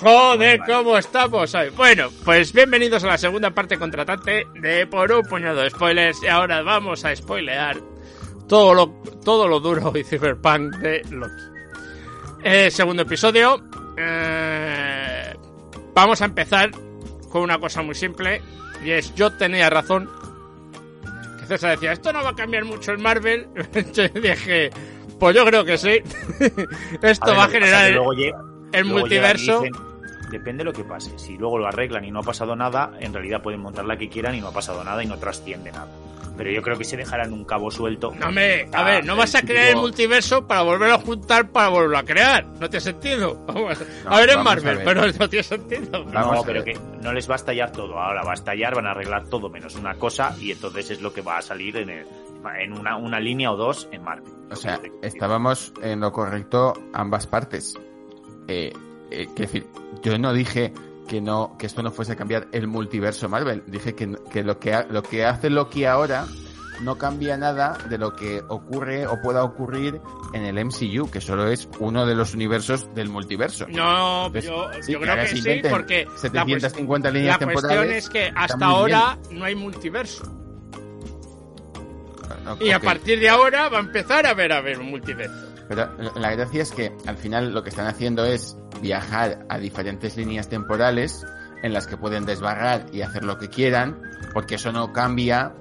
Joder, ¿cómo estamos hoy? Bueno, pues bienvenidos a la segunda parte contratante de Por un puñado de spoilers. Y ahora vamos a spoilear todo lo, todo lo duro y cyberpunk de Loki. Eh, segundo episodio. Eh, vamos a empezar con una cosa muy simple. Y es, yo tenía razón. Que César decía, esto no va a cambiar mucho en Marvel. yo dije, pues yo creo que sí. esto A ver, va a generar el, luego llega- el luego llegan y multiverso. Depende de lo que pase. Si luego lo arreglan y no ha pasado nada, en realidad pueden montar la que quieran y no ha pasado nada y no trasciende nada. Pero yo creo que se dejarán un cabo suelto. No, hombre, a Ah, ver, no el vas a crear el multiverso para volverlo a juntar para volverlo a crear. No tiene sentido. Vamos, No, a ver en Marvel, ver. pero no tiene sentido. Vamos no, pero que no les va a estallar todo. Ahora va a estallar, van a arreglar todo menos una cosa y entonces es lo que va a salir en, el- en una, una línea o dos en Marvel. O sea, estábamos en lo correcto ambas partes. Eh, eh, quiero decir, yo no dije que no que esto no fuese a cambiar el multiverso Marvel. Dije que, que lo que lo que hace Loki ahora no cambia nada de lo que ocurre o pueda ocurrir en el MCU, que solo es uno de los universos del multiverso. No, Pues, yo, sí, yo que creo que sí, porque la, cues- 750 la líneas cuestión temporales. es que hasta bien. ahora no hay multiverso. No, Y a partir de ahora va a empezar a ver a ver un multiverso. Pero la gracia es que al final lo que están haciendo es viajar a diferentes líneas temporales en las que pueden desbarrar y hacer lo que quieran, porque eso no cambia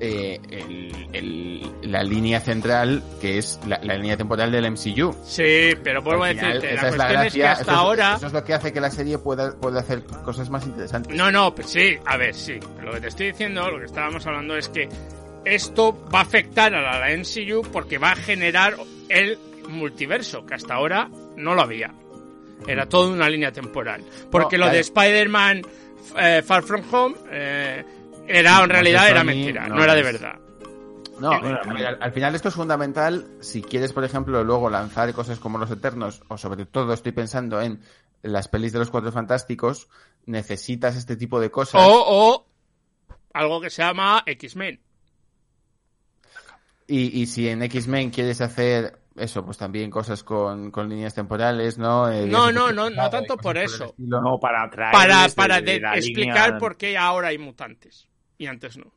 eh, el- el- la línea central, que es la, la línea temporal del MCU. Sí, pero vuelvo a decirte, la es la cuestión es que gracia, hasta eso es- ahora... Eso es lo que hace que la serie pueda, pueda hacer cosas más interesantes. No, no, pues sí, a ver, sí. Lo que te estoy diciendo, lo que estábamos hablando es que esto va a afectar a la, la MCU porque va a generar el multiverso, que hasta ahora no lo había. Era toda una línea temporal. Porque No, lo de claro. Spider-Man eh, Far From Home eh, era en realidad era mentira, no, no era de verdad. No, Eh, al final esto es fundamental si quieres, por ejemplo, luego lanzar cosas como Los Eternos, o sobre todo estoy pensando en las pelis de los Cuatro Fantásticos, necesitas este tipo de cosas. O, o algo que se llama X-Men. Y, y si en X-Men quieres hacer eso, pues también cosas con, con líneas temporales, ¿no? Eh, No, no, no, no tanto por eso. estilo. No, para Para, para de- explicar línea- por qué ahora hay mutantes. Y antes no.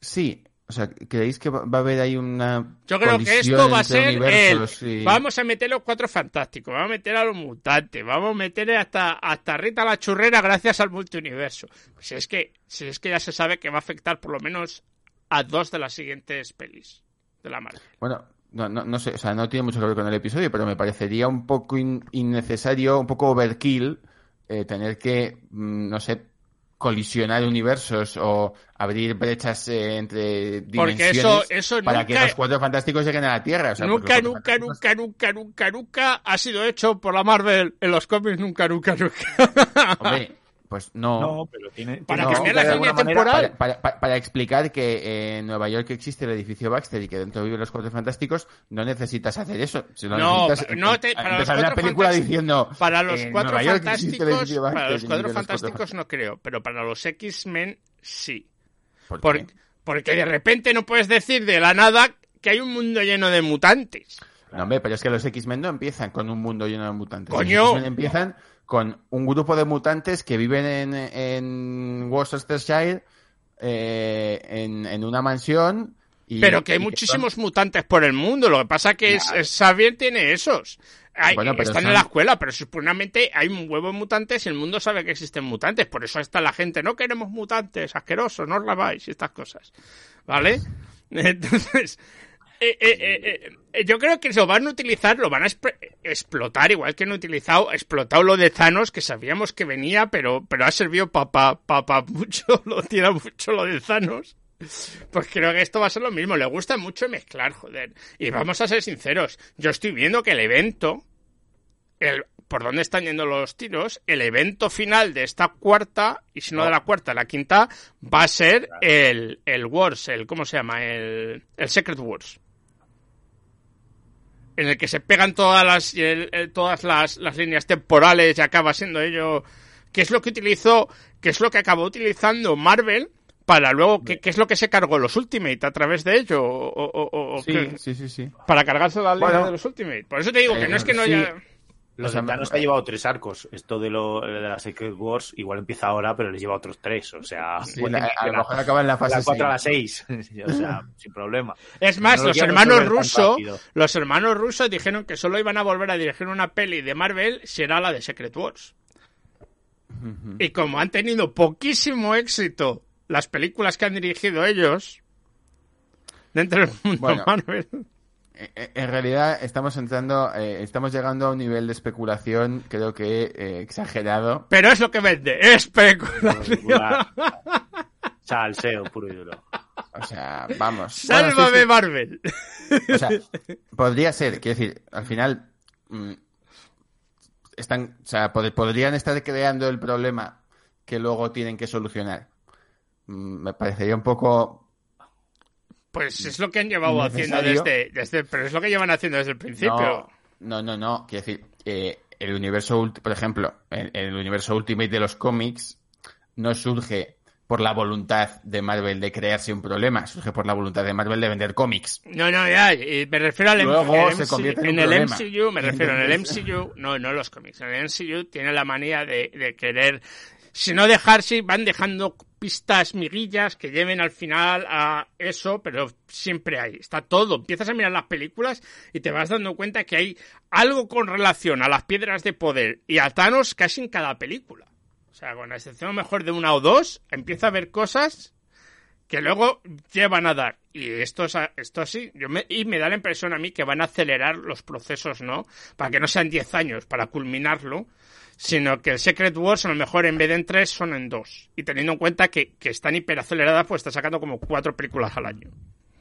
Sí, o sea, ¿creéis que va va a haber ahí una Yo creo que esto va a ser el... y- Vamos a meter los cuatro fantásticos, vamos a meter a los mutantes, vamos a meter hasta, hasta Rita la churrera gracias al multiuniverso. Pues si es que, si es que ya se sabe que va a afectar por lo menos a dos de las siguientes pelis de la Marvel. Bueno, no, no, no sé, o sea, no tiene mucho que ver con el episodio, pero me parecería un poco in- innecesario, un poco overkill, eh, tener que, mm, no sé, colisionar universos o abrir brechas eh, entre dimensiones eso, eso para nunca, que los cuatro fantásticos lleguen a la Tierra. O sea, porque nunca, nunca, nunca, nunca, nunca, nunca ha sido hecho por la Marvel en los cómics, nunca, nunca, nunca. Hombre, pues no. No, pero tiene. Para cambiar la línea temporal. Para, para- para- para explicar que eh, en Nueva York existe el edificio Baxter y que dentro viven los cuatro fantásticos, no necesitas hacer eso. Si No, necesitas, no te- em- para los una Cuatro película Fantásticos- diciendo Para los cuatro Nueva fantásticos, para los cuatro no creo, pero para los X-Men sí. ¿Por Por- qué? porque de repente no puedes decir de la nada que hay un mundo lleno de mutantes. No, hombre, pero es que los X-Men no empiezan con un mundo lleno de mutantes. ¡Coño! Los X-Men empiezan con un grupo de mutantes que viven en, en Worcestershire, eh, en, en una mansión. Y, pero que hay muchísimos mutantes por el mundo. Lo que pasa que es, es- Xavier tiene esos. Hay- Bueno, pero están son- en la escuela, pero supuestamente hay un huevo de mutantes y el mundo sabe que existen mutantes. Por eso está la gente, no queremos mutantes, asquerosos, no os laváis y estas cosas. ¿Vale? Entonces, eh, eh, eh, yo creo que lo van a utilizar, lo van a explotar, igual que han utilizado, explotado lo de Thanos, que sabíamos que venía, pero, pero ha servido para pa, pa, pa mucho, lo tira mucho lo de Thanos. Pues creo que esto va a ser lo mismo. Le gusta mucho mezclar, joder. Y vamos a ser sinceros. Yo estoy viendo que el evento, el, por dónde están yendo los tiros, el evento final de esta cuarta, y si no de la cuarta, la quinta, va a ser el, el Wars, el, ¿cómo se llama? El, el Secret Wars. En el que se pegan todas las, el, el, todas las, las líneas temporales y acaba siendo ello, que es lo que utilizó, que es lo que acabó utilizando Marvel para luego, ¿qué, ¿qué, es lo que se cargó los Ultimate a través de ello? O, o, o sí, ¿qué? sí, sí, sí. Para cargarse la línea bueno, de los Ultimate. Por eso te digo que no es que no sí. haya... Los o sea, ha llevado tres arcos. Esto de, lo, de la Secret Wars igual empieza ahora, pero les lleva otros tres. O sea, sí, la, a lo mejor acaba en la fase la 4 a la 6. o sea, sin problema. Es más, no los hermanos rusos, los hermanos rusos dijeron que solo iban a volver a dirigir una peli de Marvel si era la de Secret Wars. Uh -huh. Y como han tenido poquísimo éxito las películas que han dirigido ellos dentro del mundo bueno, Marvel. En realidad estamos entrando, eh, estamos llegando a un nivel de especulación, creo que eh, exagerado. Pero es lo que vende, especulación. Salseo puro y duro. O sea, vamos. Sálvame bueno, sí, sí. Marvel. O sea, podría ser, quiero decir, al final mmm, están, o sea, pod podrían estar creando el problema que luego tienen que solucionar. Mm, me parecería un poco pues es lo que han llevado haciendo desde, desde, Pero es lo que llevan haciendo desde el principio. No, no, no. no. Quiero decir, eh, el universo, por ejemplo, el, el, universo Ultimate de los cómics no surge por la voluntad de Marvel de crearse un problema, surge por la voluntad de Marvel de vender cómics. No, no, ya, y me refiero al Luego el se convierte en, en el problema. MCU, me refiero en el MCU, no, no los cómics, en el MCU tiene la manía de, de querer, si no dejarse, van dejando pistas, miguillas que lleven al final a eso, pero siempre hay, está todo. Empiezas a mirar las películas y te vas dando cuenta que hay algo con relación a las piedras de poder y a Thanos casi en cada película. O sea, con la excepción mejor de una o dos, empieza a ver cosas que luego llevan a dar. Y esto es esto sí, yo me, y me da la impresión a mí que van a acelerar los procesos, ¿no? Para que no sean 10 años para culminarlo, sino que el Secret Wars a lo mejor en vez de en 3 son en 2. Y teniendo en cuenta que, que están hiperaceleradas, pues está sacando como 4 películas al año.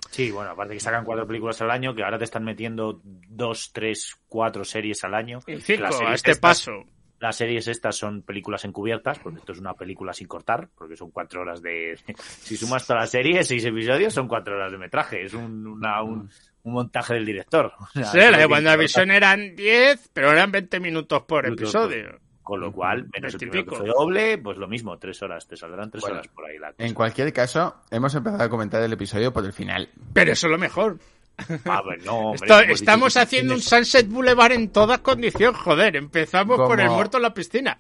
Sí, bueno, aparte que sacan cuatro películas al año, que ahora te están metiendo dos, tres, cuatro series al año. Y cinco, a este estas, paso. Las series estas son películas encubiertas, porque esto es una película sin cortar, porque son cuatro horas de... Si sumas toda la serie, seis episodios, son cuatro horas de metraje. Es un, una, un, un montaje del director. O sea, sí, la de WandaVision eran 10, pero eran 20 minutos por episodio. Con lo cual, menos el doble, pues lo mismo, tres horas, te saldrán tres bueno, horas por ahí. La cosa. En cualquier caso, hemos empezado a comentar el episodio por el final. Pero eso es lo mejor. Ah, pues no, hombre, Esto, estamos haciendo un Sunset Boulevard en toda condición, joder. Empezamos Como... por el muerto en la piscina.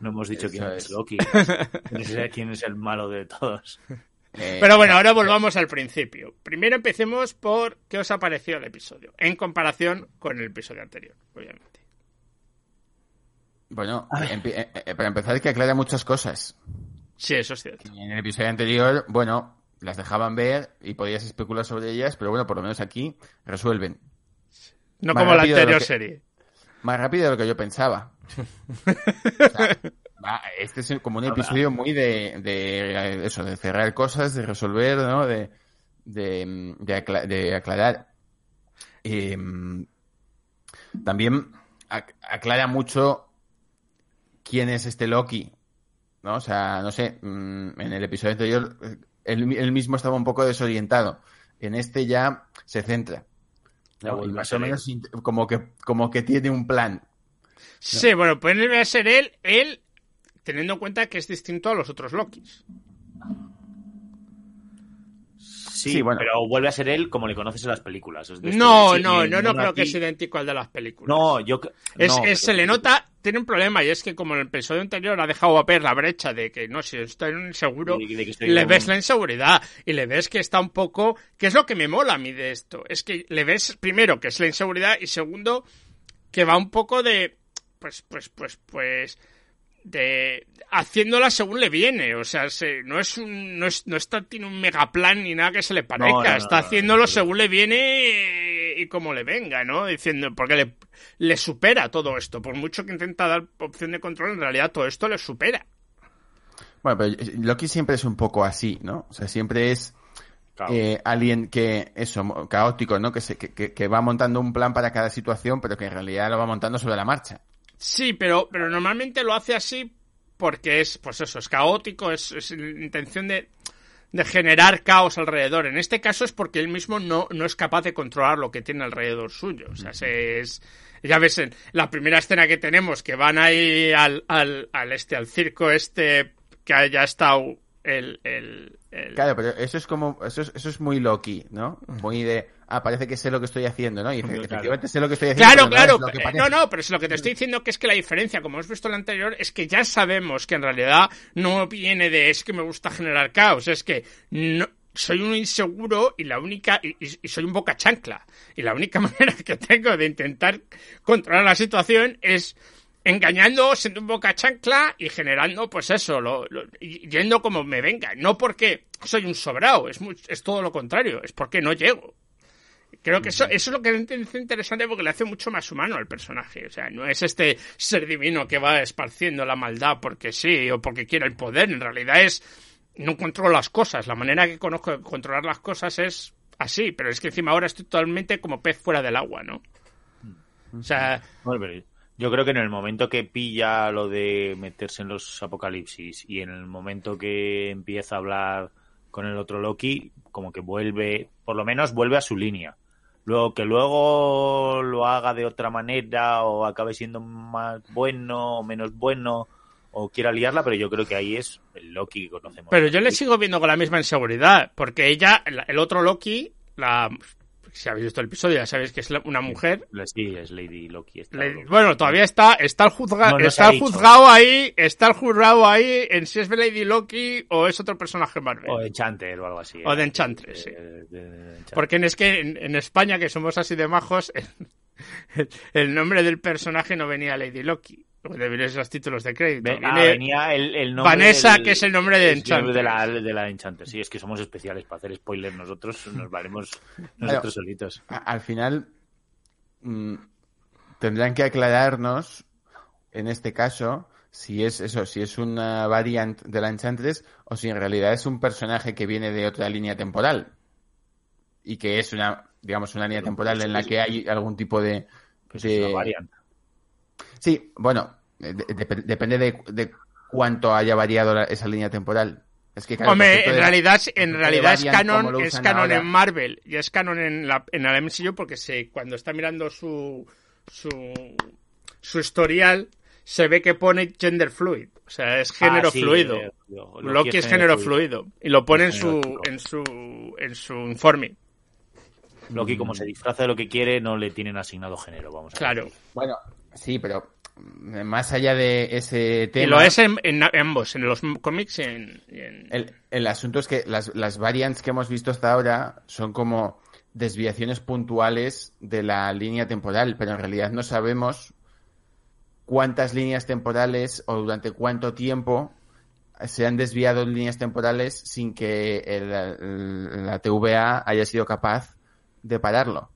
No hemos dicho Eso quién es, es. Loki. ¿Quién es, quién es el malo de todos. Eh, Pero bueno, ahora volvamos al principio. Primero empecemos por qué os ha parecido el episodio, en comparación con el episodio anterior, obviamente. Bueno, empe- eh, eh, para empezar hay que aclarar muchas cosas. Sí, eso es cierto. En el episodio anterior, bueno, las dejaban ver y podías especular sobre ellas, pero bueno, por lo menos aquí resuelven. No Más como la anterior que- serie. Más rápido de lo que yo pensaba. O sea, va, este es como un episodio muy de, de eso, de cerrar cosas, de resolver, ¿no? De, de, de, acla- de aclarar. Eh, también ac- aclara mucho quién es este Loki, ¿no? O sea, no sé, mm, en el episodio anterior eh, él, él mismo estaba un poco desorientado. En este ya se centra. Y a más o menos como que, como que tiene un plan. Sí, bueno, puede ser él, él, teniendo en cuenta que es distinto a los otros Lokis. Sí, Sí, bueno. pero vuelve a ser él como le conoces en las películas. Es de No, no, no, no creo que es idéntico al de las películas. No, yo... Es, no, es- se le nota, tiene un problema, y es que como en el episodio anterior ha dejado a ver la brecha de que no, si estoy inseguro, De- de que estoy le ves la inseguridad y le ves que está un poco, que es lo que me mola a mí de esto, es que le ves primero que es la inseguridad y segundo que va un poco de, pues, pues, pues, pues, de haciéndola según le viene, o sea, se, no es un, no es, no está, tiene un megaplan ni nada que se le parezca, no, no, está no, haciéndolo no. según le viene eh, y como le venga, ¿no? Diciendo, porque le, le supera todo esto, por mucho que intenta dar opción de control, en realidad todo esto le supera. Bueno, pero Loki siempre es un poco así, ¿no? O sea, siempre es eh, alguien que, eso, caótico, ¿no? Que, se, que, que- que va montando un plan para cada situación, pero que en realidad lo va montando sobre la marcha. Sí, pero, pero normalmente lo hace así porque es, pues eso, es caótico, es, es intención de, de generar caos alrededor. En este caso es porque él mismo no, no es capaz de controlar lo que tiene alrededor suyo. O sea, se es, ya ves, en la primera escena que tenemos, que van ahí al, al, al este, al circo este, que haya estado el, el, el- Claro, pero eso es como, eso es, eso es muy Loki, ¿no? Muy de, ah, parece que sé lo que estoy haciendo, ¿no? Y Claro. efectivamente sé lo que estoy haciendo. Claro, no claro. eh. No, no, pero es lo que te estoy diciendo que es que la diferencia, como hemos visto en la anterior, es que ya sabemos que en realidad no viene de es que me gusta generar caos, es que no soy un inseguro y la única y, y- soy un boca chancla y la única manera que tengo de intentar controlar la situación es engañando, siendo un boca chancla y generando, pues eso, lo, lo- yendo como me venga. No porque soy un sobrado, es, muy- es todo lo contrario, es porque no llego. Creo que eso, eso es lo que parece interesante porque le hace mucho más humano al personaje. O sea, no es este ser divino que va esparciendo la maldad porque sí o porque quiere el poder. En realidad es, no controlo las cosas. La manera que conozco de controlar las cosas es así. Pero es que encima ahora estoy totalmente como pez fuera del agua, ¿no? O sea, yo creo que en el momento que pilla lo de meterse en los apocalipsis y en el momento que empieza a hablar con el otro Loki, como que vuelve, por lo menos vuelve a su línea. Luego que luego lo haga de otra manera o acabe siendo más bueno o menos bueno o quiera liarla, pero yo creo que ahí es el Loki que conocemos. Pero yo le sigo viendo con la misma inseguridad, porque ella, el, el otro Loki, la, si habéis visto el episodio ya sabéis que es una mujer. Sí, es Lady Loki. está bueno, todavía está, está el juzgado, No, no se está el juzgado ahí, está el juzgado ahí en si es Lady Loki o es otro personaje Marvel. O de Enchanter o algo así. O de ¿eh? Enchantress, sí. De- de-. Porque en- es que en, en España, que somos así de majos, el, el nombre del personaje no venía Lady Loki. Debería ser los títulos de crédito. Ah, venía el, el nombre Vanessa, del- que es el nombre de la, Enchantress. de la Enchanter. Sí, es que somos especiales para hacer spoilers nosotros, nos valemos nosotros solitos. A- al final mm, tendrán que aclararnos en este caso si es eso, si es una variant de la Enchantress o si en realidad es un personaje que viene de otra línea temporal y que es una, digamos, una línea temporal en la que hay algún tipo de, Pues de- es una variante. Sí, bueno, eh, de- dep- depende de, de cuánto haya variado la- esa línea temporal. Es que, claro, Hombre, en de- realidad, en de realidad es canon, es canon ahora- en Marvel y es canon en la en el MCU porque se cuando está mirando su su su historial se ve que pone gender fluid, o sea, es género Ah, sí, fluido. eh, Loki, Loki es género fluido y lo pone en su en su en su informe. Loki, como se disfraza de lo que quiere, no le tienen asignado género, vamos a ver. Claro. Bueno, sí, pero mm, más allá de ese tema... Y lo es en, en ambos, en los cómics y en, y en- El, el asunto es que las, las variants que hemos visto hasta ahora son como desviaciones puntuales de la línea temporal, pero en realidad no sabemos cuántas líneas temporales o durante cuánto tiempo se han desviado líneas temporales sin que el- el- la TVA haya sido capaz de pararlo.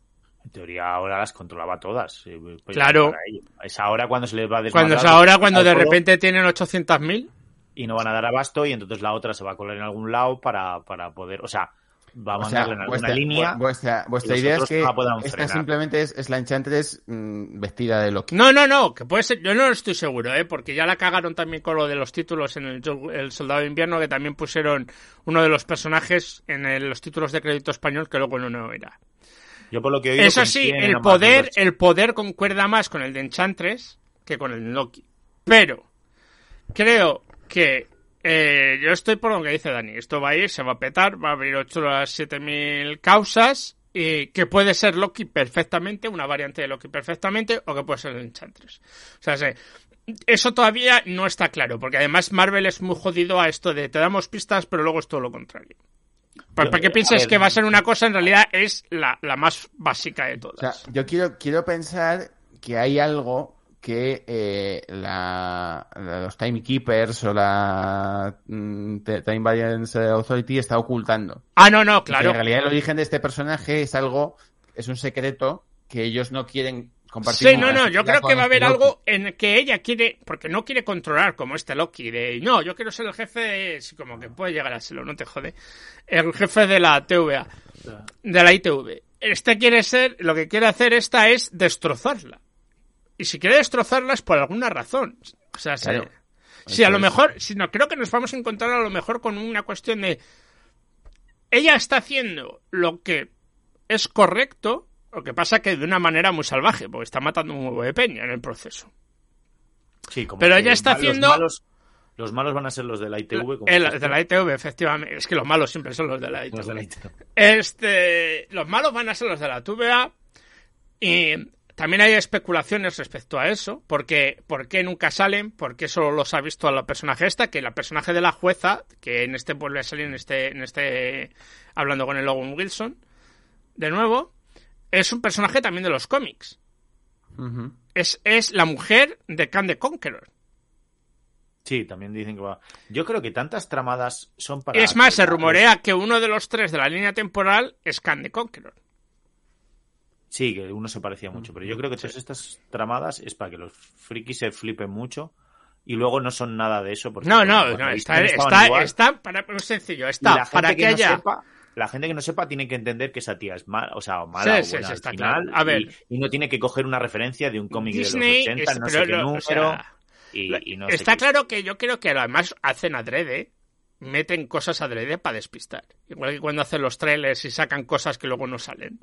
En teoría ahora las controlaba todas. eh, pues Claro. para ello. Es ahora cuando se les va a cuando es ahora cuando de repente tienen 800.000 Y no van a dar abasto y entonces la otra se va a colar en algún lado para, para poder... O sea, va a O sea, mandarle en alguna vuestra, línea... vu- vuestra, vuestra idea es que no esta frenar. simplemente es, es la Enchantress mm, vestida de Loki. No, no, no, que puede ser, yo no estoy seguro, ¿eh? porque ya la cagaron también con lo de los títulos en el, Soldado de Invierno, que también pusieron uno de los personajes en el- los títulos de crédito español que luego no, no era. Yo por lo que he oído, Eso sí, el poder, el poder concuerda más con el de Enchantress que con el de Loki. Pero, creo que eh, yo estoy por lo que dice Dani. Esto va a ir, se va a petar, va a abrir 8 a 7 mil causas. Y que puede ser Loki perfectamente, una variante de Loki perfectamente, o que puede ser Enchantress. O sea, se- eso todavía no está claro, porque además Marvel es muy jodido a esto de te damos pistas, pero luego es todo lo contrario. Para, Yo- para que pienses ver. que va a ser una cosa, en realidad es la, la más básica de O todas. sea, yo quiero, quiero pensar que hay algo que eh, la, la- los Timekeepers o la mm, Time Variance Authority está ocultando. ah, no, no, que claro. en realidad el origen de este personaje es algo, es un secreto que ellos no quieren Sí, no, no, yo creo que va a haber Loki. algo en que ella quiere, porque no quiere controlar como este Loki, de no, yo quiero ser el jefe, de, como que puede llegar a serlo, no te jode, el jefe de la TVA, de la ITV. Este quiere ser, lo que quiere hacer esta es destrozarla. Y si quiere destrozarla es por alguna razón. O sea, Claro. si a lo mejor, si no, creo que nos vamos a encontrar a lo mejor con una cuestión de ella está haciendo lo que es correcto, lo que pasa que de una manera muy salvaje, porque está matando un huevo de peña en el proceso. Sí, como Pero ella está los haciendo- malos- los malos van a ser los de la ITV. como El, de la ITV, efectivamente. Es que los malos siempre son los de la ITV. Los de la ITV. Este, los malos van a ser los de la TVA y también hay especulaciones respecto a eso, porque por qué nunca salen, por qué solo los ha visto a la personaje esta, que la personaje de la jueza, que en este vuelve a salir en este, en este hablando con el Logan Wilson, de nuevo, es un personaje también de los cómics. Es, es la mujer de Khan the Conqueror. Sí, también dicen que va. Yo creo que tantas tramadas son para. es más, se que- rumorea que uno de los tres de la línea temporal es Khan the Conqueror. Sí, que uno se parecía mucho, pero yo creo que todas estas tramadas es para que los frikis se flipen mucho y luego no son nada de eso. Porque No, no, no, está, está, está para, muy sencillo, está la gente para que, no haya... sepa, la gente que no sepa tiene que entender que esa tía es mala, o sea, o mala Sí, o buena sí, al está final, claro. A ver. y, y no tiene que coger una referencia de un cómic Disney de los 80, es- no pero sé qué lo- o número, sea, y, y no sé está qué. claro que yo creo que además hacen adrede, meten cosas adrede para despistar. Igual que cuando hacen los trailers y sacan cosas que luego no salen.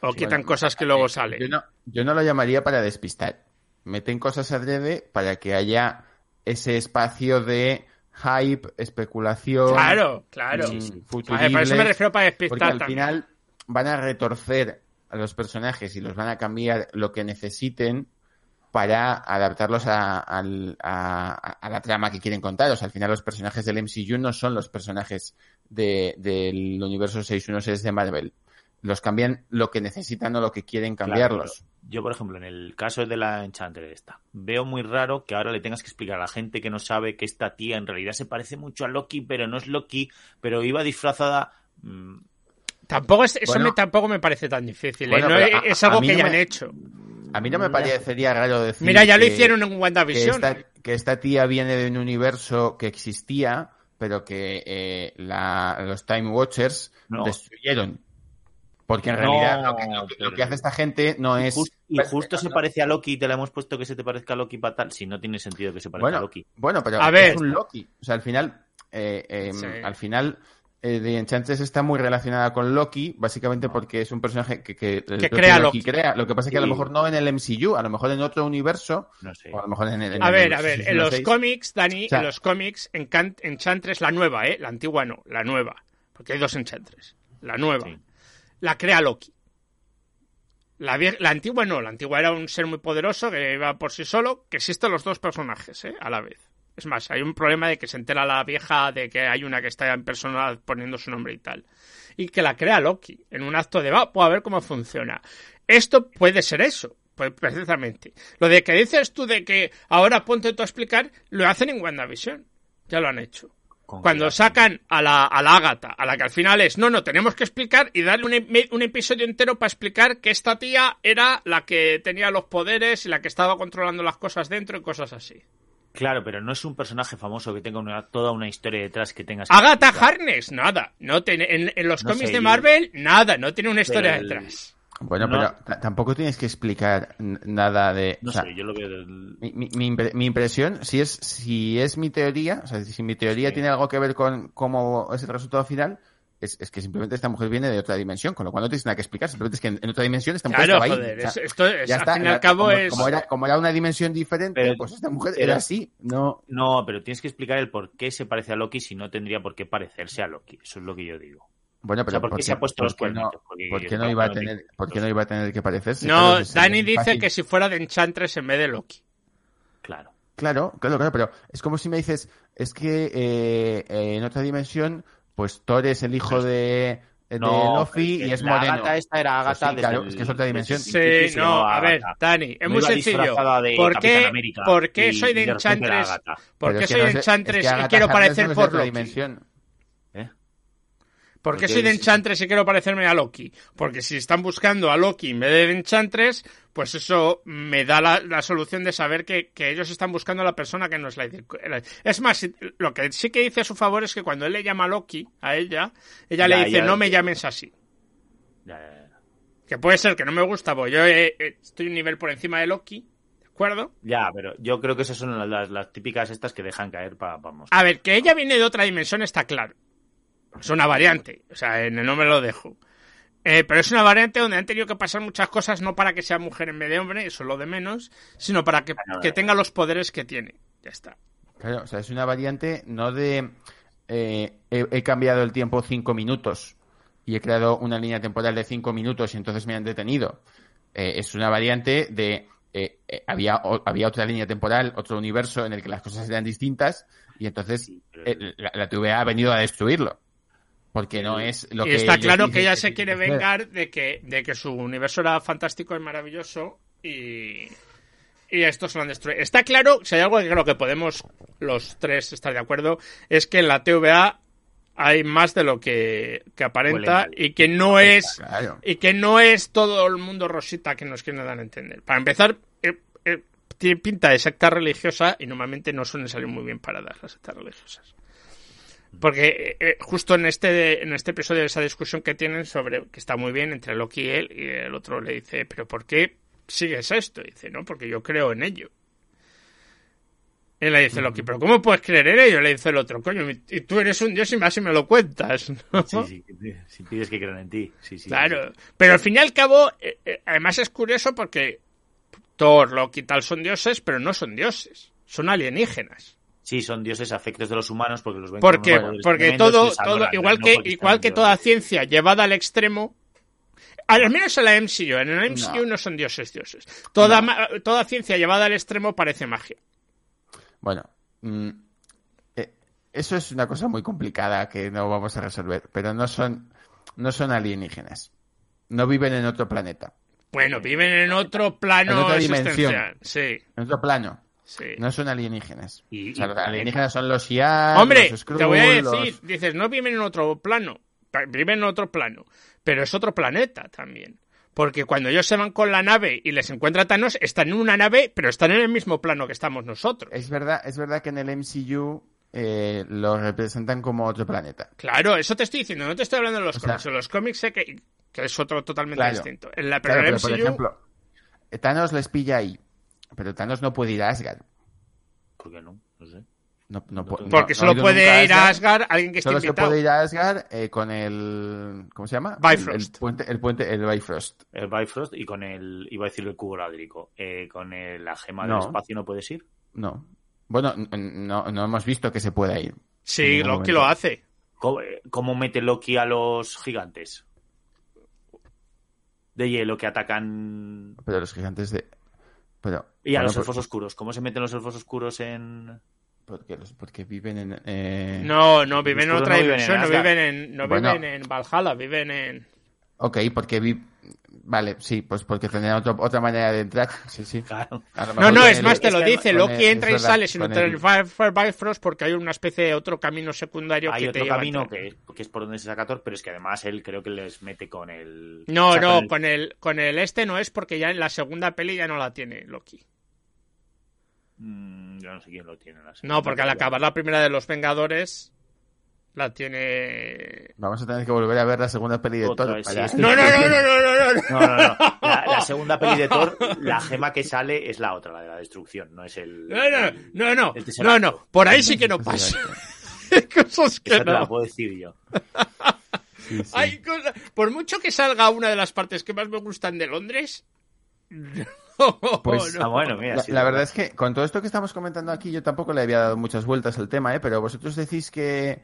O quitan Bueno, cosas que luego eh, salen. Yo no, yo no lo llamaría para despistar. Meten cosas adrede para que haya ese espacio de hype, especulación. Claro, claro. mm, Sí, sí. A futuribles, ver, por eso me refiero para Porque al también. final van a retorcer a los personajes y los van a cambiar lo que necesiten para adaptarlos a, al- a- a la trama que quieren contar. O sea, al final los personajes del MCU no son los personajes de- del universo 616 de Marvel. Los cambian lo que necesitan o lo que quieren cambiarlos. yo, por ejemplo, en el caso de la Enchantress esta, veo muy raro que ahora le tengas que explicar a la gente que no sabe que esta tía en realidad se parece mucho a Loki, pero no es Loki, pero iba disfrazada... mm, Tampoco es, eso Bueno. me, tampoco me parece tan difícil. ¿eh? No es, a- es a algo que no ya me- han hecho. A mí no me parecería raro decir Mira, ya lo que- hicieron en que WandaVision. esta, que esta tía viene de un universo que existía, pero que eh, la- los Time Watchers No. destruyeron. Porque en No, realidad lo que, lo que- lo que pero- hace esta gente no es... Y justo se parece a Loki y te la hemos puesto que se te parezca a Loki para tal. Si no tiene sentido que se parezca a Loki. bueno, pero A ver. es un Loki. O sea, al final, eh, eh, Sí. al final, eh, The Enchantress está muy relacionada con Loki, básicamente porque es un personaje que, que, crea Loki. crea. Lo que pasa es que a lo mejor no en el MCU, a lo mejor en otro universo, No sé. o a lo mejor en el... en A el ver, universo a ver, en los 616. cómics, Dani, O sea- en los cómics, Enchantress, la nueva, ¿eh? La antigua no, la nueva. Porque hay dos Enchantress. La nueva. Sí. La crea Loki. La, la antigua no, la antigua era un ser muy poderoso que iba por sí solo, que existen los dos personajes, ¿eh? A la vez. Es más, hay un problema de que se entera la vieja de que hay una que está en persona poniendo su nombre y tal. Y que la crea Loki, en un acto de, va, pues a ver cómo funciona. Esto puede ser eso, pues precisamente. Lo de que dices tú de que ahora ponte tú a explicar, lo hacen en WandaVision. Ya lo han hecho. Cuando sacan a la, a la Ágata, a la que al final es, no, no, tenemos que explicar y darle un, un episodio entero para explicar que esta tía era la que tenía los poderes y la que estaba controlando las cosas dentro y cosas así. Claro, pero no es un personaje famoso que tenga una- toda una historia detrás que tengas. Agatha Harness, nada. No tiene, en, en los No cómics sé, de Marvel, nada, no tiene una historia el- detrás. Bueno, No. pero tampoco tienes que explicar nada de... No o sea, sé, yo lo veo del... mi, mi- mi impre- mi impresión, si es, si es mi teoría, o sea, si mi teoría Sí. tiene algo que ver con cómo es el resultado final, es, es que simplemente esta mujer viene de otra dimensión, con lo cual no tienes nada que explicar, simplemente es que en, en otra dimensión esta mujer Claro, estaba ahí. joder, es- esto es, ya al está, fin y al era- cabo como, es... como era, como era una dimensión diferente, Pero- pues esta mujer pero- era así, no... No, pero tienes que explicar el por qué se parece a Loki si no tendría por qué parecerse a Loki. Eso es lo que yo digo. Bueno, pero O sea, ¿por qué ¿por se ha puesto los qué no? Porque- por qué no iba a tener, por qué no iba a tener que parecerse? No, Dani dice fácil. que si fuera de Enchantress en vez de Loki. Claro. Claro, claro, claro, pero es como si me dices, es que eh, eh, en otra dimensión, pues Thor es el hijo de, de No, pero y es la moreno. Agatha esta era Pues Agatha sí, claro, desde es que es el- otra dimensión. el Sí, se no, a ver. Dani, es No muy sencillo. ¿Por qué, por qué y- soy de Enchantress? ¿Por qué soy de es- es Enchantress y quiero parecer por Loki? dimensión. ¿Por qué soy de es- Enchantress y quiero parecerme a Loki? Porque si están buscando a Loki en vez de Enchantress, pues eso me da la, la solución de saber que, que ellos están buscando a la persona que no es la la- Es más, lo que sí que dice a su favor es que cuando él le llama Loki a ella, ella le dice, ya. no me llames así. Ya, ya, ya. Que puede ser que no me gusta, porque yo eh, eh, estoy un nivel por encima de Loki, ¿de acuerdo? Ya, pero yo creo que esas son las, las- las típicas estas que dejan caer para vamos. A ver, que ella viene de otra dimensión está claro. Es una variante, o sea, en el nombre lo dejo. Eh, pero es una variante donde han tenido que pasar muchas cosas, no para que sea mujer en vez de hombre, eso es lo de menos, sino para que, que tenga los poderes que tiene. Ya está. Claro, o sea, es una variante no de eh, he, he cambiado el tiempo cinco minutos y he creado una línea temporal de cinco minutos y entonces me han detenido. Eh, es una variante de eh, eh, había, o- había otra línea temporal, otro universo en el que las cosas eran distintas y entonces eh, la, la TVA ha venido a destruirlo. Porque no es lo y que está claro que ella se quiere vengar de que, de que su universo era fantástico y maravilloso y, y estos lo han destruido. Está claro, si hay algo que creo que podemos los tres estar de acuerdo, es que en la TVA hay más de lo que, que aparenta y que no es Claro. y que no es todo el mundo rosita que nos quieren dar a entender. Para empezar, eh, eh, tiene pinta de secta religiosa y normalmente no suelen salir muy bien paradas las sectas religiosas. Porque eh, eh, justo en este, en este episodio esa discusión que tienen sobre que está muy bien entre Loki y él, y el otro le dice, pero ¿por qué sigues esto? Y dice, no, porque yo creo en ello. Y le dice Loki, pero ¿cómo puedes creer en ello? Le dice el otro, coño, y tú eres un dios y más si me lo cuentas. ¿no? Sí, sí, si pides que crean en ti. Sí, sí, Claro, pero al fin y al cabo, eh, eh, además es curioso porque Thor, Loki y tal son dioses, pero no son dioses, son alienígenas. Sí, son dioses afectos de los humanos porque los ven Porque, como porque y todo, todo adoran, igual no que, porque igual que toda ciencia llevada al extremo, al menos en la MCU, en el MCU no, son dioses dioses. Toda, ma- toda ciencia llevada al extremo parece magia. Bueno, mm, eh, eso es una cosa muy complicada que no vamos a resolver, pero no son, no son alienígenas. No viven en otro planeta. Bueno, viven en otro plano En otra existencial. Sí, En otro plano. Sí. No son alienígenas. Y- O sea, y- los alienígenas son los IA, Hombre, los te voy a Skrull, decir, los- dices, no viven en otro plano, viven en otro plano, pero es otro planeta también. Porque cuando ellos se van con la nave y les encuentra Thanos, están en una nave, pero están en el mismo plano que estamos nosotros. Es verdad, es verdad que en el MCU eh, lo representan como otro planeta. Claro, eso te estoy diciendo, no te estoy hablando de los O sea- cómics. En los cómics sé que, que es otro totalmente Claro. distinto. En la, pero Claro, en el pero por MCU, ejemplo, Thanos les pilla ahí, pero Thanos no puede ir a Asgard. ¿Por qué no? No sé. No, no pu- no- porque no solo puede ir a Asgard alguien que esté Solo se invitado. puede ir a Asgard eh, con el. ¿Cómo se llama? Bifrost. El, el puente, el puente, el Bifrost. El Bifrost y con el, iba a decir el cubo rádrico, eh, con el- la gema No. del espacio no puedes ir. No. Bueno, no, no hemos visto que se pueda ir. Sí, Loki momento. lo hace. ¿Cómo, eh, cómo mete Loki a los gigantes? De hielo que atacan. Pero los gigantes de. Pero. Y a bueno, los por- elfos oscuros. ¿Cómo se meten los elfos oscuros en.? Porque, los- porque viven en. eh, No, no, viven en otra no viven en dimensión, no viven en, no Bueno. viven en Valhalla, viven en... Ok, porque vi. Vale, sí, pues porque tendrían otro- otra manera de entrar. Sí, sí. Claro. No, no, es el- más, te lo es que dice, Loki el- entra y sale sin entrar el- Bifrost porque hay una especie de otro camino secundario Hay que otro camino que, que es por donde se saca Thor, pero es que además él creo que les mete con el. No, o sea, no, con el- con el, con el este no es porque ya en la segunda peli ya no la tiene Loki. Mm, yo no sé quién lo tiene. la No, segunda porque al acabar la primera de los Vengadores la tiene... Vamos a tener que volver a ver la segunda peli de Otra Thor. vez, para- sí, No, no, no, no, no, no, no. No, no, no. La, la segunda peli de Thor, la gema que sale es la otra, la de la destrucción, no es el. No, no, el- no, no, el no, no, por ahí sí que no pasa. Hay cosas que Esa te la puedo decir yo. Sí, sí. Hay cosas... Por mucho que salga una de las partes que más me gustan de Londres... no, Pues- no. Ah, bueno, mira. La, sí, la verdad es que con todo esto que estamos comentando aquí, yo tampoco le había dado muchas vueltas al tema, ¿eh? pero vosotros decís que,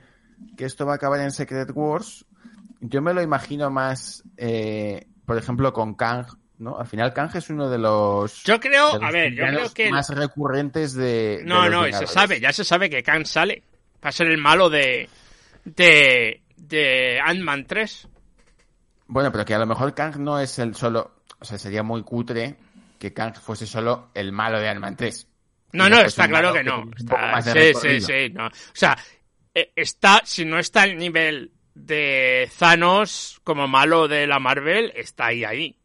que esto va a acabar en Secret Wars. Yo me lo imagino más, eh, por ejemplo, con Kang, ¿no? Al final, Kang es uno de los. Yo creo, de los a ver, yo creo que... Más recurrentes de. de No, los no, se sabe, ya se sabe que Kang sale. Va a ser el malo de. de. de Ant-Man 3. Bueno, pero que a lo mejor Kang no es el solo. O sea, sería muy cutre que Kang fuese solo el malo de Ant-Man 3. No, no, está claro que no. Está- de sí, sí, sí, no. O sea, está, si no está al nivel de Thanos como malo de la Marvel está ahí, ahí.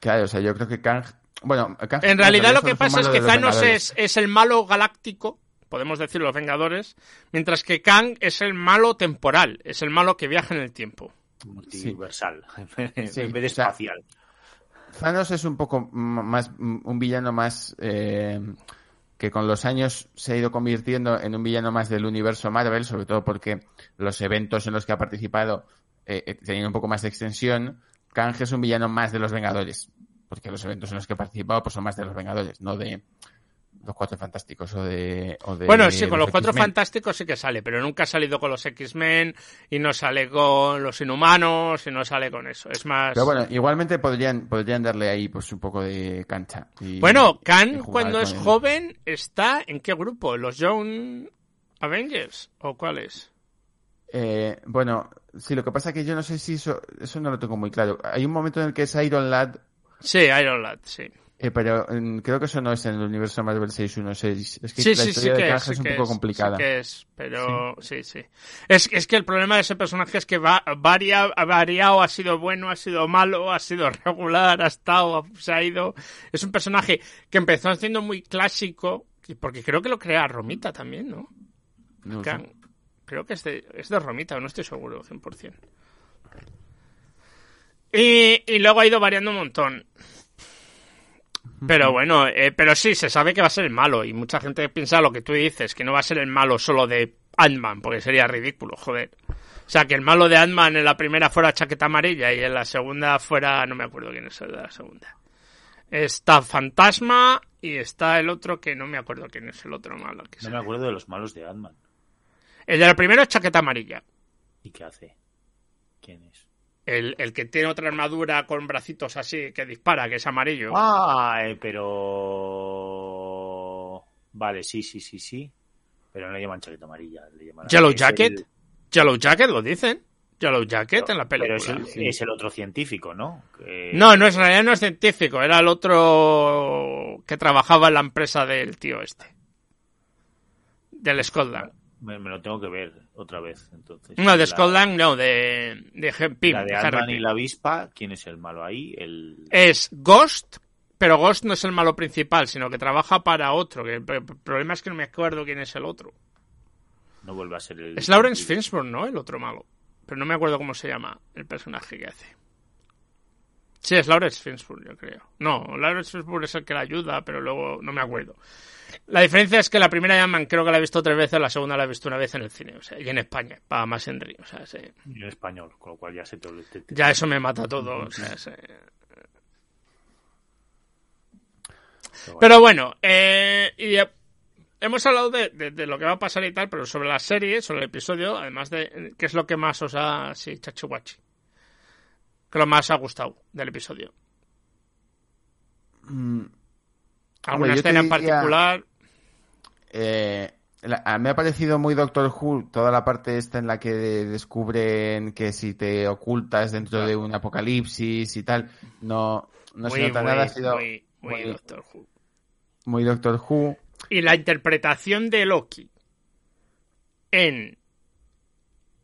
Claro, o sea, yo creo que Kang... Bueno, Kang En realidad lo que pasa es que Thanos es, es el malo galáctico, podemos decir los Vengadores, mientras que Kang es el malo temporal, es el malo que viaja en el tiempo. Multiversal. Sí, en vez de o sea, espacial. Thanos es un poco más un villano más eh, que con los años se ha ido convirtiendo en un villano más del universo Marvel, sobre todo porque los eventos en los que ha participado eh, eh, tenían un poco más de extensión. Kang es un villano más de los Vengadores, porque los eventos en los que ha participado pues son más de los Vengadores, no de los Cuatro Fantásticos o de... o de Bueno, sí, con los Cuatro. Fantásticos sí que sale, pero nunca ha salido con los X-Men y no sale con los Inhumanos y no sale con eso. Es más... Pero bueno, igualmente podrían, podrían darle ahí pues un poco de cancha. y- Bueno, Khan cuando es él. joven está en qué grupo? ¿Los Young Avengers? ¿O cuáles? Eh, bueno, sí, lo que pasa es que yo no sé si eso, eso no lo tengo muy claro. Hay un momento en el que es Iron Lad, Sí, Iron Lad, sí. Eh, pero mm, creo que eso no es en el universo Marvel 616. Es que Sí, la sí, sí historia de que es, es, sí un poco es, complicada. sí que es, pero sí, sí. Es, es que el problema de ese personaje es que va, varia, ha variado, ha sido bueno, ha sido malo, ha sido regular, ha estado, se ha ido. Es un personaje que empezó siendo muy clásico, porque creo que lo crea Romita también, ¿no? No. Kang. Creo que es de, es de Romita, no estoy seguro, 100%. Y, y luego ha ido variando un montón. Pero bueno, eh, pero sí, se sabe que va a ser el malo. Y mucha gente piensa lo que tú dices, que no va a ser el malo solo de Ant-Man, porque sería ridículo, joder. O sea, que el malo de Ant-Man en la primera fuera chaqueta amarilla y en la segunda fuera. No me acuerdo quién es el de la segunda. Está Fantasma y está el otro que no me acuerdo quién es el otro malo. que No me acuerdo de los malos de Ant-Man. El de la primera es chaqueta amarilla. ¿Y qué hace? ¿Quién es? El, el que tiene otra armadura con bracitos así que dispara, que es amarillo. Ah, pero... Vale, sí, sí, sí, sí. Pero no le llaman chaqueta amarilla. Le llaman Yellow Jacket. el- Yellow Jacket lo dicen. Yellow Jacket en la Pero película. es el, es el otro científico, ¿no? No, no es en realidad no es científico, era el otro que trabajaba en la empresa del tío este. Del Scotland. Me, me lo tengo que ver otra vez, entonces. No, de La- Scotland no, de, de La de Harry y la avispa, ¿quién es el malo ahí? El... Es Ghost, pero Ghost no es el malo principal, sino que trabaja para otro. Que el el problema es que no me acuerdo quién es el otro. No vuelve a ser el... Es Lawrence Fishburne, ¿no? El otro malo. Pero no me acuerdo cómo se llama el personaje que hace. Sí, es Lawrence Fishburne, yo creo. No, Lawrence Fishburne es el que la ayuda, pero luego no me acuerdo. La diferencia es que la primera Ant-Man creo que la he visto tres veces, la segunda la he visto una vez en el cine, o sea, y en España, para más Henry, o sea, sí. En español, con lo cual ya se te... te- te- ya eso me mata todo, o sea, sí. Pero bueno, eh, y hemos hablado de, de- de lo que va a pasar y tal, pero sobre la serie, sobre el episodio, además de qué es lo que más os ha, sí, chachihuachi, que lo más ha gustado del episodio. Mm, ¿Alguna Hombre, escena en particular? Eh, la- me ha parecido muy Doctor Who toda la parte esta en la que descubren que si te ocultas dentro de un apocalipsis y tal, no, no se muy, nota muy, nada, ha sido muy, Doctor Who. muy Doctor Who. Y la interpretación de Loki en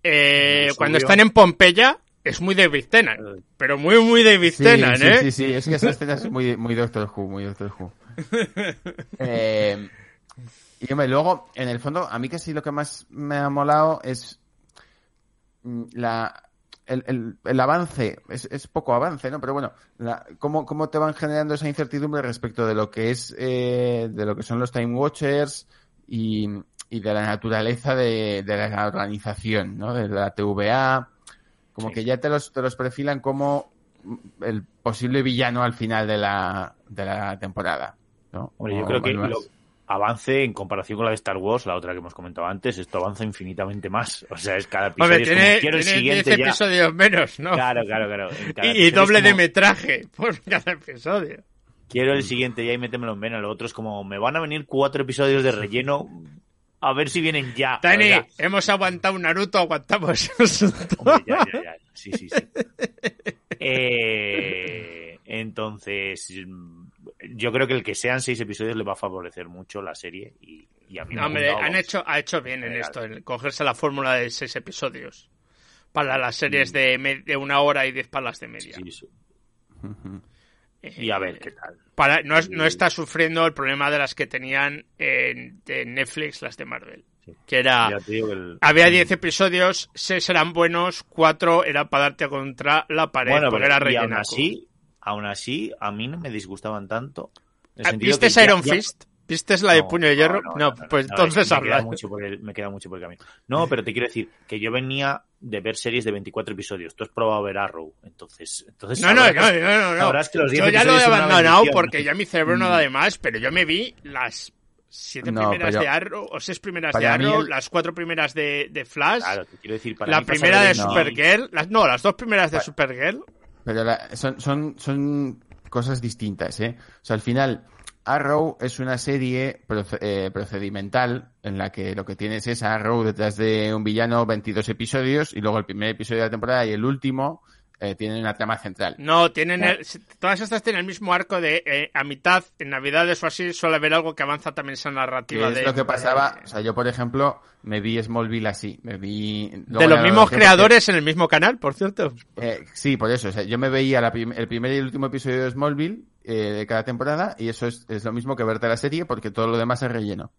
eh, cuando están en Pompeya es muy David Tennant, Eh. pero muy muy David Sí, Tennant, sí, ¿eh? sí, sí, es que esa escena es muy, muy Doctor Who, muy Doctor Who. Eh, y hombre, luego, en el fondo, a mí que sí lo que más me ha molado es mm, la, el, el- el avance, es, es poco avance, ¿no? Pero bueno, la, cómo, cómo te van generando esa incertidumbre respecto de lo que es, eh, de lo que son los Time Watchers y, y de la naturaleza de, de la organización, ¿no? De la TVA, como Sí. que ya te los, te los perfilan como el posible villano al final de la, de la temporada. ¿no? Hombre, yo O creo que lo- avance en comparación con la de Star Wars, la otra que hemos comentado antes, esto avanza infinitamente más. O sea, es cada episodio Hombre, es tiene, como, quiero el tiene 10 siguiente ya. episodios menos, ¿no? Claro, claro, claro. Y, es doble de metraje por cada episodio. Quiero el siguiente ya y métemelo en vena. Lo otro es como, me van a venir cuatro episodios de relleno. A ver si vienen ya. Tani, Oiga, hemos aguantado Naruto, aguantamos. Hombre, ya, ya, ya. Sí, sí, sí. Eh, entonces, mm, yo creo que el que sean seis episodios le va a favorecer mucho la serie y, y a mí me Hombre, han hecho, ha hecho bien en esto, en cogerse la fórmula de seis episodios. para las series de, me- de una hora y diez palas de media. Sí, sí. Ujú. Y a ver qué tal. Para, no, no está sufriendo el problema de las que tenían en, Netflix, las de Marvel. Sí. Que era. El- Había 10 episodios, 6 eran buenos, 4 era para darte contra la pared, Bueno, porque pero era y aún rellenaco. así, aún así, a mí no me disgustaban tanto. Ah, ¿Viste ya- Iron ya- Fist? ¿Viste la de No, puño de hierro? No, pues no, entonces me queda, habla. mucho por el, me queda mucho por el camino. No, pero te quiero decir que yo venía de ver series de 24 episodios. Tú has probado ver Arrow, entonces... entonces No, no, no, no, no, que los 10 Yo ya lo he abandonado porque ya mi cerebro no da de más, pero yo me vi las siete No, primeras pero- de Arrow, o seis primeras de Arrow, el- las cuatro primeras de, de Flash, Claro, te quiero decir, para la primera de no. Supergirl, las, no, las dos primeras de Supergirl. Pero la- son, son, son cosas distintas, ¿eh? O sea, al final, Arrow es una serie eh, procedimental en la que lo que tienes es Arrow detrás de un villano 22 episodios y luego el primer episodio de la temporada y el último eh, tienen una trama central. No, tienen el- todas estas tienen el mismo arco de eh, a mitad, en Navidades o así, suele haber algo que avanza también esa narrativa es de, lo que pasaba, o sea, yo por ejemplo me vi Smallville así, me vi... de los mismos creadores en el mismo canal, por cierto. eh, sí, por eso, o sea, yo me veía la prim- el primer y el último episodio de Smallville eh, de cada temporada y eso es, es lo mismo que verte la serie porque todo lo demás es relleno.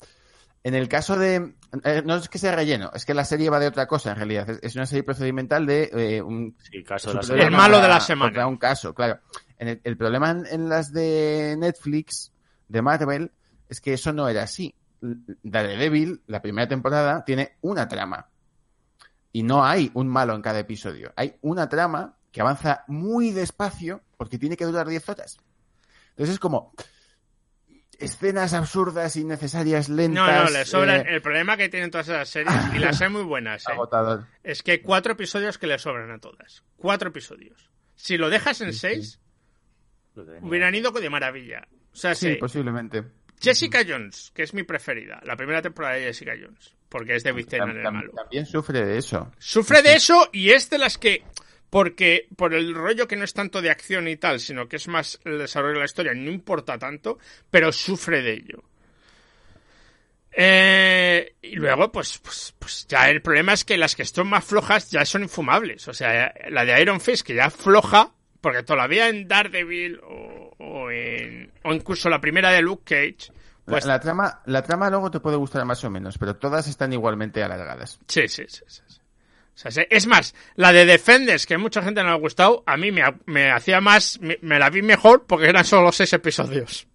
En el caso de... eh, no es que sea relleno, es que la serie va de otra cosa en realidad. Es, es una serie procedimental de eh, un Sí, caso de la superhéroe El malo de la semana. un caso, claro. En el, el problema en, en las de Netflix, de Marvel, es que eso no era así. Daredevil, la primera temporada, tiene una trama. Y no hay un malo en cada episodio. Hay una trama que avanza muy despacio porque tiene que durar 10 horas. Entonces es como escenas absurdas, innecesarias, lentas. No, no, le sobran. eh, El problema que tienen todas esas series, y las hay muy buenas, ¿eh? agotador. es que hay cuatro episodios que le sobran a todas. Cuatro episodios. Si lo dejas en seis, hubieran ido de maravilla. O sea, Sí, sí. posiblemente. Jessica Jones, que es mi preferida, la primera temporada de Jessica Jones, porque es de en el malo. También sufre de eso. Sufre de eso y es de las que, porque por el rollo que no es tanto de acción y tal, sino que es más el desarrollo de la historia, no importa tanto, pero sufre de ello. Eh, y luego, pues, pues, pues ya el problema es que las que son más flojas ya son infumables. O sea, la de Iron Fist, que ya floja, porque todavía en Daredevil o, o en, o incluso la primera de Luke Cage, pues la, la trama, la trama luego te puede gustar más o menos, pero todas están igualmente alargadas. Sí, sí, sí. sí, sí. O sea, sí. es más, la de Defenders, que mucha gente no le ha gustado, a mí me, me hacía más, me, me la vi mejor porque eran solo seis episodios.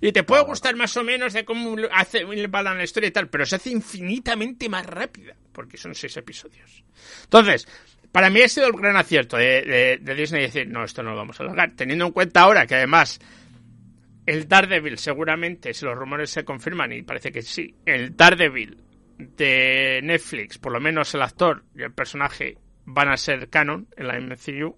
Y te puede gustar más o menos de cómo hace va la historia y tal, pero se hace infinitamente más rápida porque son seis episodios. Entonces, para mí ha sido el gran acierto de, de- de Disney decir, no, esto no lo vamos a alargar, teniendo en cuenta ahora que además el Daredevil seguramente, si los rumores se confirman, y parece que sí, el Daredevil de Netflix, por lo menos el actor y el personaje van a ser canon en la MCU,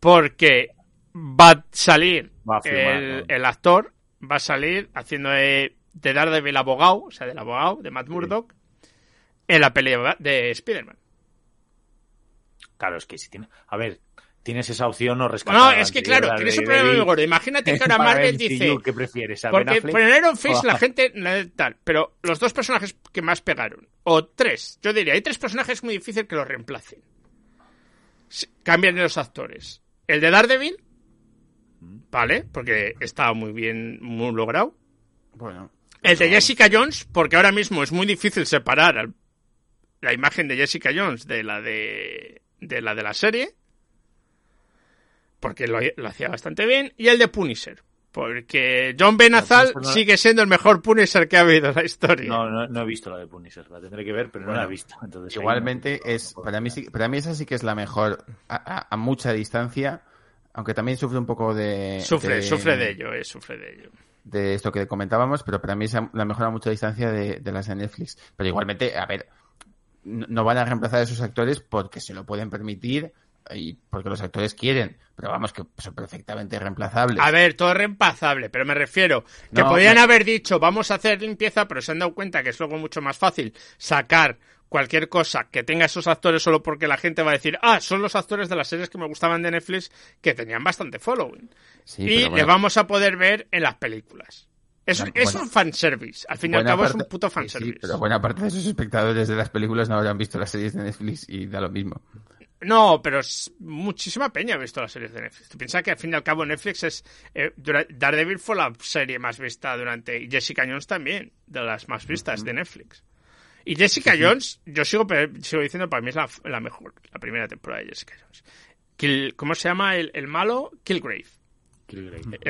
porque va a salir Va a firmar, el, ¿no? el actor, va a salir haciendo de, de Daredevil abogado, o sea, del abogado de Matt Murdock, en la pelea de Spider-Man. Claro, es que si tiene... A ver, tienes esa opción o rescatar No, es que claro, tienes un problema muy gordo. Imagínate que ahora Marvel MCU, dice, ¿Qué prefieres? ¿A Porque por el Iron Fist la gente tal, pero los dos personajes que más pegaron, o tres, yo diría, hay tres personajes muy difícil que los reemplacen. Cambian los actores. El de Daredevil, vale, porque estaba muy bien, muy logrado. Bueno. El de Jessica Jones, porque ahora mismo es muy difícil separar al- la imagen de Jessica Jones de la de, de la de la serie, porque lo, lo hacía bastante bien. Y el de Punisher, porque John Benazal no- sigue siendo el mejor Punisher que ha habido en la historia. No, no, no he visto la de Punisher, la tendré que ver, pero no Bueno, la he visto. Entonces, Igualmente no- es para mí sí- para mí esa sí que es la mejor a, a- a mucha distancia, aunque también sufre un poco de sufre, de, sufre de ello, eh, sufre de ello. de esto que comentábamos, pero para mí es la mejor a mucha distancia de, de las de Netflix. Pero igualmente, a ver, no no van a reemplazar a esos actores porque se lo pueden permitir y porque los actores quieren, pero vamos que son perfectamente reemplazables. A ver, todo es reemplazable, pero me refiero que No, podían haber dicho vamos a hacer limpieza, pero se han dado cuenta que es luego mucho más fácil sacar cualquier cosa que tenga esos actores solo porque la gente va a decir, ah, son los actores de las series que me gustaban de Netflix que tenían bastante following. Sí, y bueno, vamos a poder ver en las películas. Es, es bueno. un fanservice. Al fin y al cabo es un puto fanservice. Sí, pero buena parte de esos espectadores de las películas no habrán visto las series de Netflix y da lo mismo. No, pero es muchísima peña ha visto las series de Netflix. Tú piensas que al fin y al cabo Netflix es... eh, Daredevil fue la serie más vista durante... Y Jessica Jones también, de las más vistas de Netflix. Y Jessica Jones, yo sigo, sigo diciendo, para mí es la, la mejor, la primera temporada de Jessica Jones. Kill- ¿Cómo se llama el, el malo? Killgrave.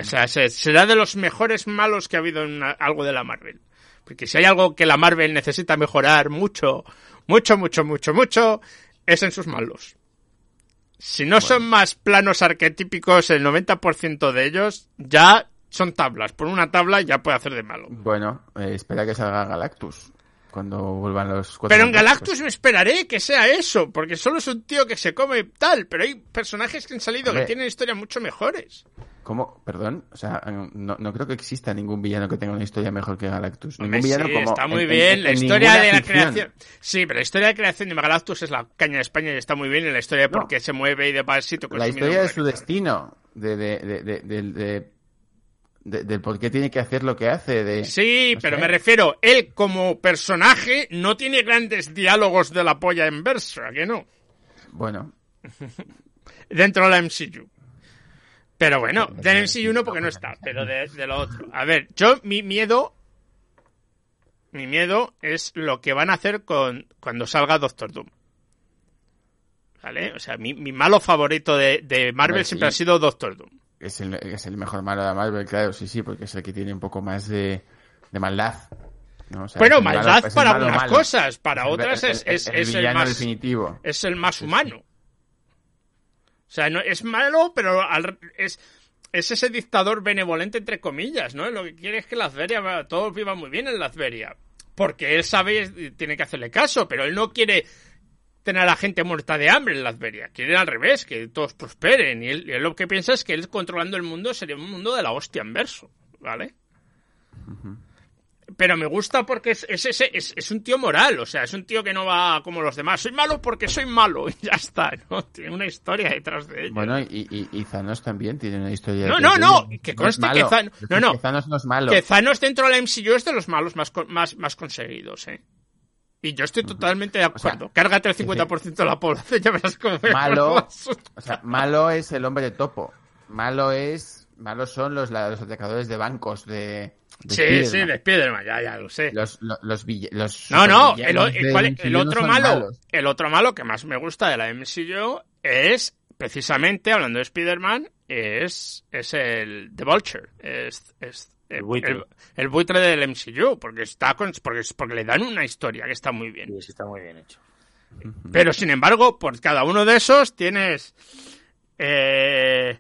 O sea, se- será de los mejores malos que ha habido en una- algo de la Marvel. Porque si hay algo que la Marvel necesita mejorar mucho, mucho, mucho, mucho, mucho, es en sus malos. Si no son más planos arquetípicos, el 90% de ellos ya son tablas. Por una tabla ya puede hacer de malo. Bueno, eh, espera que salga Galactus cuando vuelvan los cuatro Pero en. Galactus me esperaré que sea eso, porque solo es un tío que se come tal, pero hay personajes que han salido que tienen historias mucho mejores. ¿Cómo? Perdón. O sea, no, no creo que exista ningún villano que tenga una historia mejor que Galactus. Ningún villano sí, como. está muy en- bien. en- la en historia de la ficción. creación. Sí, pero la historia de creación de Galactus es la caña de España y está muy bien. Y la historia de por No. qué se mueve y de sitio La historia de su destino. De, de, de, de, de- de- de- del por qué tiene que hacer lo que hace. De, Sí, no pero sé. me refiero, él como personaje no tiene grandes diálogos de la polla en verso, ¿a que no? Bueno, Dentro de la MCU. Pero bueno, del MCU porque no está, pero de, de lo otro. A ver, yo mi miedo... Mi miedo es lo que van a hacer con cuando salga Doctor Doom. ¿Vale? O sea, mi, mi malo favorito de, de Marvel Hombre, siempre ha sí. sido Doctor Doom. es el, es el mejor malo de Marvel, claro, sí, sí, porque es el que tiene un poco más de, de maldad. ¿no? O sea, Bueno, es el malo- maldad es el para malo algunas malo. cosas, para Es el- otras el- es, el- es, el es el villano más definitivo. es el más humano. O sea, no es malo, pero al- es es ese dictador benevolente entre comillas, ¿no? Lo que quiere es que Latveria va- todos vivan muy bien en Latveria, porque él sabe y tiene que hacerle caso, pero él no quiere tener a la gente muerta de hambre en Latveria, quiere al revés, que todos prosperen y él, él lo que piensa es que él controlando el mundo sería un mundo de la hostia en verso, ¿vale? Pero me gusta porque es, es, es, es un tío moral, o sea, es un tío que no va como los demás. Soy malo porque soy malo y ya está, ¿no? Tiene una historia detrás de ello. Bueno, y, y, y Thanos también tiene una historia. No, de- no, de- no, de- que conste que Es no, no. que Thanos no es malo. Que Thanos dentro de la MCU es de los malos más, más, más conseguidos, ¿eh? Y yo estoy totalmente de acuerdo. Cárgate el 50% de la población, ya verás cómo Malo, o sea, malo es el hombre topo. Malo es, malos son los, los atacadores de bancos de. De Sí, Spiderman. sí, de Spiderman, ya, ya lo sé. Los, los, los, No, no, el, otro malo, malos. el otro malo que más me gusta de la MCU es precisamente hablando de Spider-Man es es el The Vulture, es, es el, buitre. el- el buitre del MCU porque está con, porque porque le dan una historia que está muy bien. Sí, sí, está muy bien hecho. Pero sin embargo, por cada uno de esos tienes eh,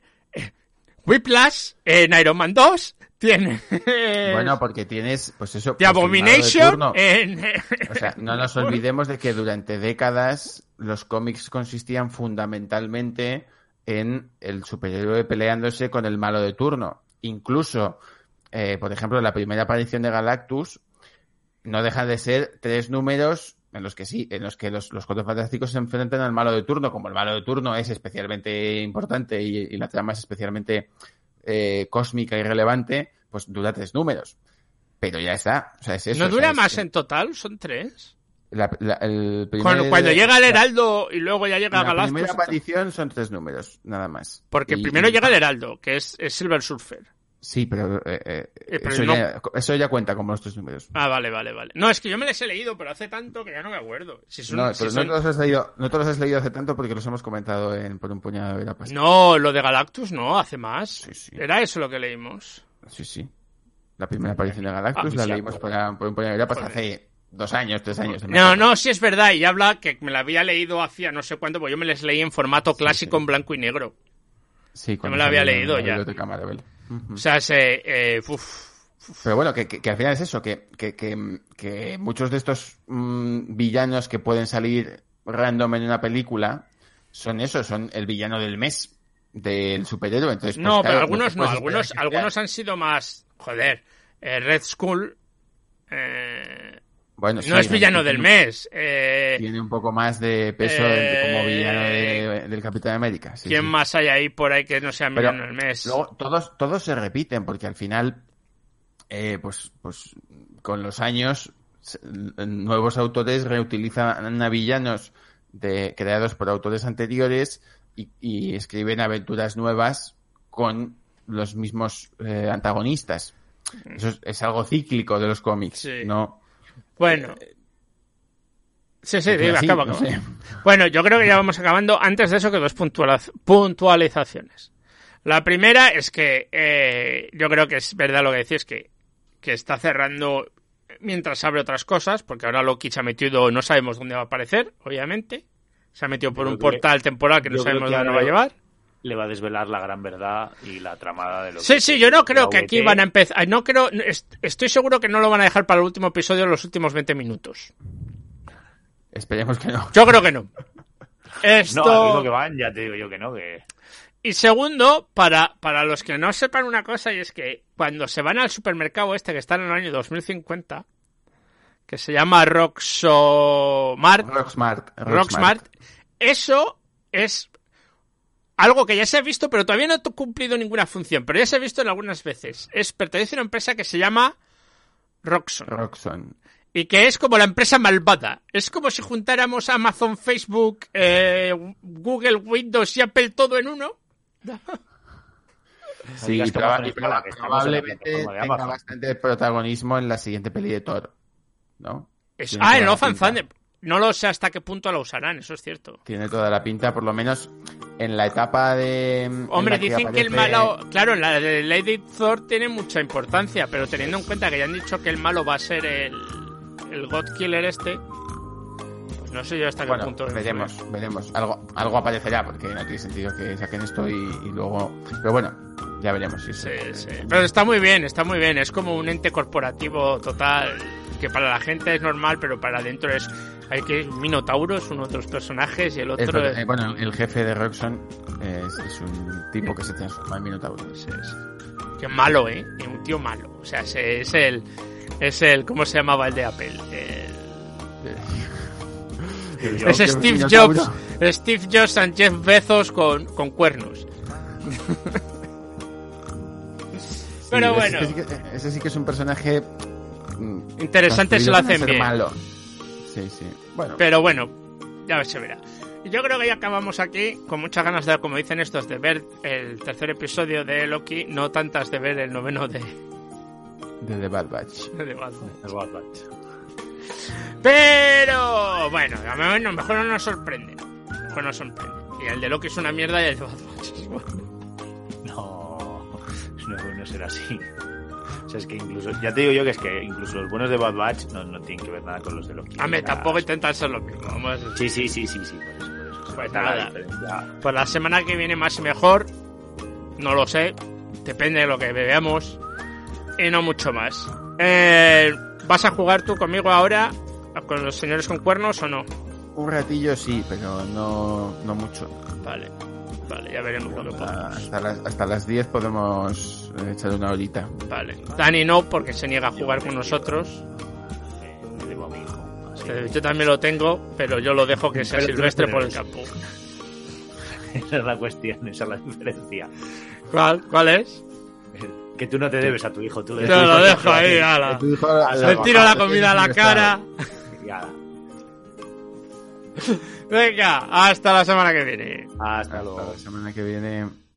Whiplash en Iron Man 2, tienes Bueno, porque tienes, pues eso. The pues, de Abomination en O sea, no nos olvidemos de que durante décadas los cómics consistían fundamentalmente en el superhéroe peleándose con el malo de turno. Incluso, eh, por ejemplo, la primera aparición de Galactus no deja de ser tres números en los que sí, en los que los, los cuatro fantásticos se enfrentan al malo de turno. Como el malo de turno es especialmente importante y, y la trama es especialmente eh, cósmica y relevante, pues dura tres números. Pero ya está. O sea, es eso. ¿No o sea, dura es- más en total? ¿Son tres? la- la- el primer- Cuando, cuando llega el la- Heraldo y luego ya llega La Galactus. primera aparición son tres números, nada más. Porque Y- primero y- llega el Heraldo, que es, es Silver Surfer. Sí, pero, eh, eh, Eh, pero eso, no- ya, eso ya cuenta como los tres números. Ah, vale, vale, vale. No, es que yo me les he leído, pero hace tanto que ya no me acuerdo. Si son- no, si pero son- no, te los has leído, no te los has leído hace tanto porque los hemos comentado en, por un puñado de horas pasadas. No, lo de Galactus no, hace más. Sí, sí. Era eso lo que leímos. Sí, sí. La primera aparición de Galactus Ah, la sí, leímos por, acuerdo. por un puñado de horas Joder. hace dos años, tres años. No, no, sí es verdad. Y habla que me la había leído hacía no sé cuánto, porque yo me les leí en formato clásico en blanco y negro. Sí, cuando me la había leído la ya. O sea, ese... Eh, uf. Pero bueno, que, que- que al final es eso, que, que, que, que muchos de estos mm, villanos que pueden salir random en una película son eso, son el villano del mes del superhéroe. Entonces, pues, No, claro, pero lo algunos no, puedes algunos, algunos han sido más... Joder, eh, Red Skull... eh, Bueno, sí, no es villano del mes. Eh, Tiene un poco más de peso Eh, como villano de- del Capitán América. sí, ¿Quién sí. más hay ahí por ahí que no sea villano del mes? Luego, todos, todos se repiten, porque al final eh, pues, pues con los años nuevos autores reutilizan a villanos de, creados por autores anteriores y, y escriben aventuras nuevas con los mismos eh, antagonistas. Eso es, es algo cíclico de los cómics, Sí. no Bueno. Sí, sí, Porque diga, así, acaba, no acaba. sé. Bueno, yo creo que ya vamos acabando. Antes de eso, que dos puntualiz- puntualizaciones. La primera es que eh, yo creo que es verdad lo que decís, que, que está cerrando mientras abre otras cosas, porque ahora Loki se ha metido, no sabemos dónde va a aparecer, obviamente. Se ha metido por Yo un que- portal temporal que no sabemos que dónde ahora va a llevar. Le va a desvelar la gran verdad y la tramada de lo Sí, que- sí, yo no creo que aquí van a empezar. No creo, est- estoy seguro que no lo van a dejar para el último episodio en los últimos 20 minutos. esperemos que no. Yo creo que no. Esto... No, al ritmo que van, ya te digo yo que no, que... Y segundo, para, para los que no sepan una cosa, y es que cuando se van al supermercado este que está en el año 2050, que se llama Roxomart, Rocksmart. Roxmart, eso es algo que ya se ha visto, pero todavía no ha cumplido ninguna función, pero ya se ha visto en algunas veces. Es, pertenece a una empresa que se llama Roxxon. Roxxon. Y que es como la empresa malvada. Es como si juntáramos Amazon, Facebook, eh, Google, Windows y Apple todo en uno. Sí, y proba- y proba- en probablemente tenga bastante protagonismo en la siguiente peli de Thor, ¿no? Es- ah, la Love and. Thunder. No lo sé hasta qué punto lo usarán, eso es cierto. Tiene toda la pinta, por lo menos en la etapa de... Hombre, dicen que el malo. Claro, la de Lady Thor tiene mucha importancia, pero teniendo en cuenta que ya han dicho que el malo va a ser el. El God Killer este. Pues no sé yo hasta qué Bueno, punto. veremos, veremos. Algo, algo aparecerá, porque no tiene sentido que saquen esto y, y luego... Pero bueno, ya veremos si Sí, sí. Pero está muy bien, está muy bien. Es como un ente corporativo total. Que para la gente es normal, pero para adentro es. Hay que. Minotauro es uno de los personajes y el otro es. eh, bueno, el jefe de Roxxon es, es un tipo que se transforma en Minotauro. Sí, sí. Qué malo, ¿eh? Un tío malo. O sea, es, es el. Es el. ¿Cómo se llamaba el de Apple? El- es Steve. Jobs. Steve Jobs and Jeff Bezos con, con cuernos. Pero bueno, Ese sí, que, ese sí que es un personaje... mm, interesante se lo hacen bien. malo. Sí, sí. Bueno, Pero bueno, ya se verá. Yo creo que ya acabamos aquí con muchas ganas de, como dicen estos, de ver el tercer episodio de Loki, no tantas de ver el noveno de, de The Bad Batch. de Batman. Es Bad Batch. Pero bueno, a lo mejor, no nos sorprende. Mejor nos sorprende. Y el de Loki es una mierda y el de Bad Batch es bueno. No, no puede ser así. O sea, es que incluso, ya te digo yo que es que incluso los buenos de Bad Batch no, no tienen que ver nada con los de Loki. Hombre, tampoco intentan ser lo mismo. Vamos a Sí, sí, sí, sí, sí, por eso, por eso. Pues la nada. Pues la semana que viene más y mejor. No lo sé. Depende de lo que veamos. Y no mucho más. Eh, ¿Vas a jugar tú conmigo ahora? ¿Con los señores con cuernos o no? Un ratillo sí, pero no, no mucho. Vale. Vale, ya veremos lo que podemos. Hasta las, hasta las 10 podemos echar una horita. Vale. Dani no, porque se niega a jugar con nosotros. Eh, me debo a mi hijo. así Eh, Yo también lo tengo, pero yo lo dejo que sea Pero no silvestre por el campo. Esa es la cuestión, esa es la diferencia. ¿Cuál, ¿Cuál es? Que tú no te debes a tu hijo, tú Yo lo dejo ahí, ala. Le tiro la comida a la cara. Venga, hasta la semana que viene. Hasta Hasta luego. la semana que viene.